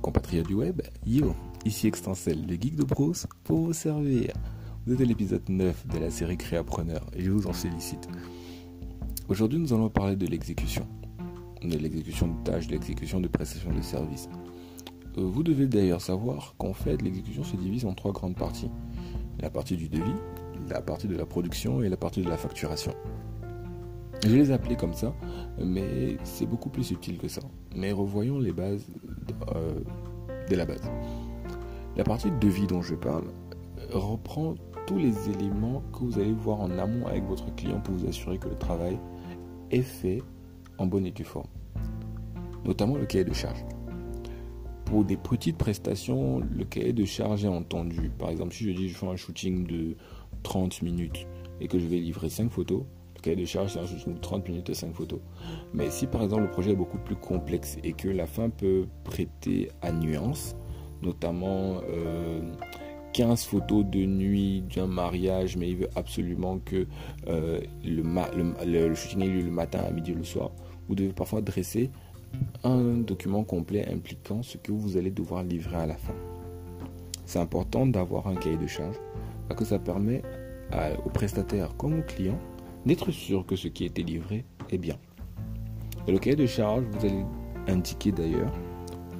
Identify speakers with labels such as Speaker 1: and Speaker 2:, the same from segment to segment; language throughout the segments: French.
Speaker 1: compatriotes du web, yo, ici Extensel, le geek de brousse, pour vous servir. Vous êtes à l'épisode 9 de la série Créapreneur et je vous en félicite. Aujourd'hui, nous allons parler de l'exécution. De l'exécution de tâches, de l'exécution de prestations de services. Euh, vous devez d'ailleurs savoir qu'en fait, l'exécution se divise en trois grandes parties. La partie du devis, la partie de la production et la partie de la facturation. Je les ai comme ça, mais c'est beaucoup plus subtil que ça. Mais revoyons les bases euh, de la base. La partie de devis dont je parle reprend tous les éléments que vous allez voir en amont avec votre client pour vous assurer que le travail est fait en bonne et due forme. Notamment le cahier de charge. Pour des petites prestations, le cahier de charge est entendu. Par exemple, si je dis je fais un shooting de 30 minutes et que je vais livrer 5 photos, cahier de charge, c'est un shooting de 30 minutes et 5 photos. Mais si par exemple le projet est beaucoup plus complexe et que la fin peut prêter à nuance, notamment 15 euh, photos de nuit d'un mariage, mais il veut absolument que euh, le, le, shooting ait lieu le matin, à midi, le soir, vous devez parfois dresser un document complet impliquant ce que vous allez devoir livrer à la fin. C'est important d'avoir un cahier de charge parce que ça permet au prestataire comme au client d'être sûr que ce qui été livré est bien? Dans le cahier de charge, vous allez indiquer d'ailleurs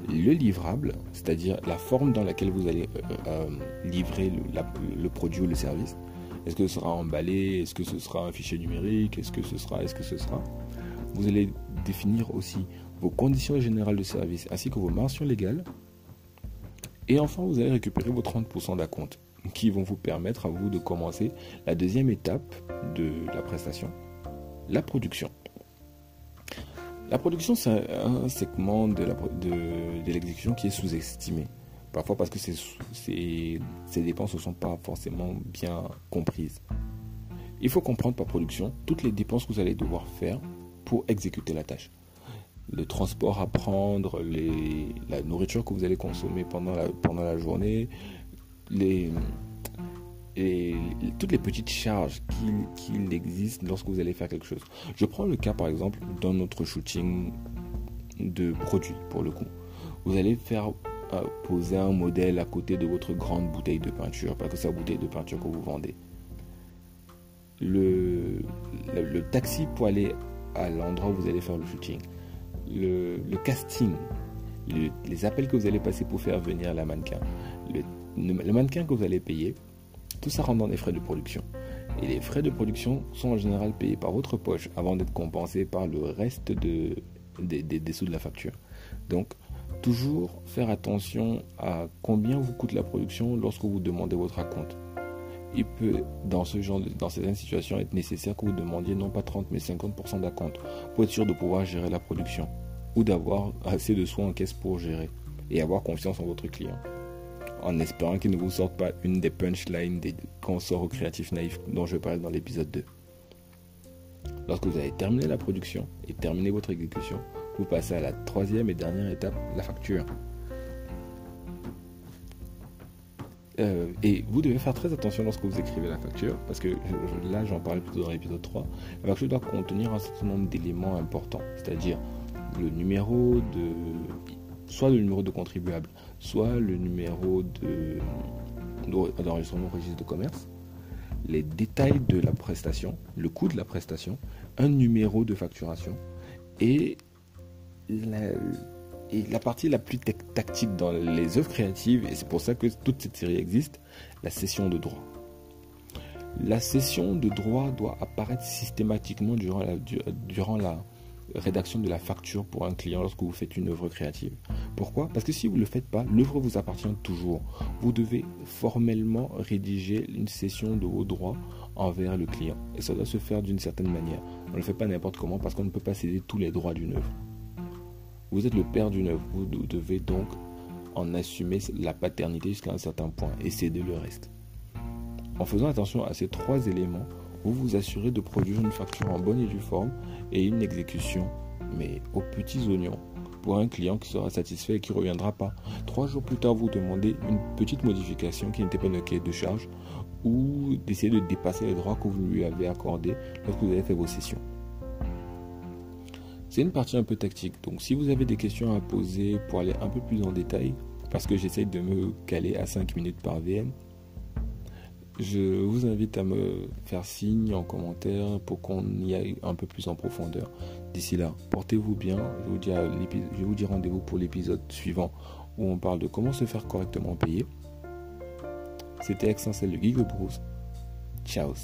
Speaker 1: le livrable, c'est-à-dire la forme dans laquelle vous allez euh, euh, livrer le, produit ou le service. Est-ce que ce sera emballé? Est-ce que ce sera un fichier numérique? Est-ce que ce sera Est-ce que ce sera? Vous allez définir aussi vos conditions générales de service ainsi que vos mentions légales. Et enfin, vous allez récupérer vos 30% d'acompte qui vont vous permettre à vous de commencer la deuxième étape de la prestation, la production. La production, c'est un segment de l'exécution qui est sous-estimé. Parfois parce que ces, dépenses ne sont pas forcément bien comprises. Il faut comprendre par production toutes les dépenses que vous allez devoir faire pour exécuter la tâche. Le transport à prendre, la nourriture que vous allez consommer pendant la journée, les, et toutes les petites charges qu'il existe lorsque vous allez faire quelque chose. Je prends le cas par exemple d'un autre shooting de produits pour le coup. Vous allez faire euh, poser un modèle à côté de votre grande bouteille de peinture parce que c'est la bouteille de peinture que vous vendez. Le, le, taxi pour aller à l'endroit où vous allez faire le shooting. Le, le casting. les appels que vous allez passer pour faire venir la mannequin. Le mannequin que vous allez payer, tout ça rentre dans les frais de production. Et les frais de production sont en général payés par votre poche avant d'être compensés par le reste de, des, sous de la facture. Donc, toujours faire attention à combien vous coûte la production lorsque vous demandez votre acompte. Il peut, dans ce genre dans certaines situations, être nécessaire que vous demandiez non pas 30 mais 50% d'acompte pour être sûr de pouvoir gérer la production ou d'avoir assez de soins en caisse pour gérer et avoir confiance en votre client en espérant qu'il ne vous sorte pas une des punchlines des consorts créatifs naïfs dont je parle dans l'épisode 2. Lorsque vous avez terminé la production et terminé votre exécution, vous passez à la troisième et dernière étape, la facture. Euh, et vous devez faire très attention lorsque vous écrivez la facture, parce que là j'en parlais plutôt dans l'épisode 3, la facture doit contenir un certain nombre d'éléments importants, c'est-à-dire le numéro de soit le numéro de contribuable, soit le numéro d'enregistrement au registre de commerce, les détails de la prestation, le coût de la prestation, un numéro de facturation et la, partie la plus tactique dans les œuvres créatives, et c'est pour ça que toute cette série existe, la session de droit. La session de droit doit apparaître systématiquement durant la rédaction de la facture pour un client lorsque vous faites une œuvre créative. Pourquoi? Parce que si vous ne le faites pas, l'œuvre vous appartient toujours. Vous devez formellement rédiger une cession de vos droits envers le client. Et ça doit se faire d'une certaine manière. On ne le fait pas n'importe comment parce qu'on ne peut pas céder tous les droits d'une œuvre. Vous êtes le père d'une œuvre. Vous devez donc en assumer la paternité jusqu'à un certain point et céder le reste. En faisant attention à ces trois éléments, vous vous assurez de produire une facture en bonne et due forme et une exécution, mais aux petits oignons, pour un client qui sera satisfait et qui ne reviendra pas. Trois jours plus tard, vous demandez une petite modification qui n'était pas une cahier de charge ou d'essayer de dépasser les droits que vous lui avez accordés lorsque vous avez fait vos sessions. C'est une partie un peu tactique. Donc si vous avez des questions à poser pour aller un peu plus en détail, parce que j'essaye de me caler à 5 minutes par VM, je vous invite à me faire signe en commentaire pour qu'on y aille un peu plus en profondeur. D'ici là, portez-vous bien. Je vous dis, rendez-vous pour l'épisode suivant où on parle de comment se faire correctement payer. C'était Extensel le Geek de Bruce. Ciao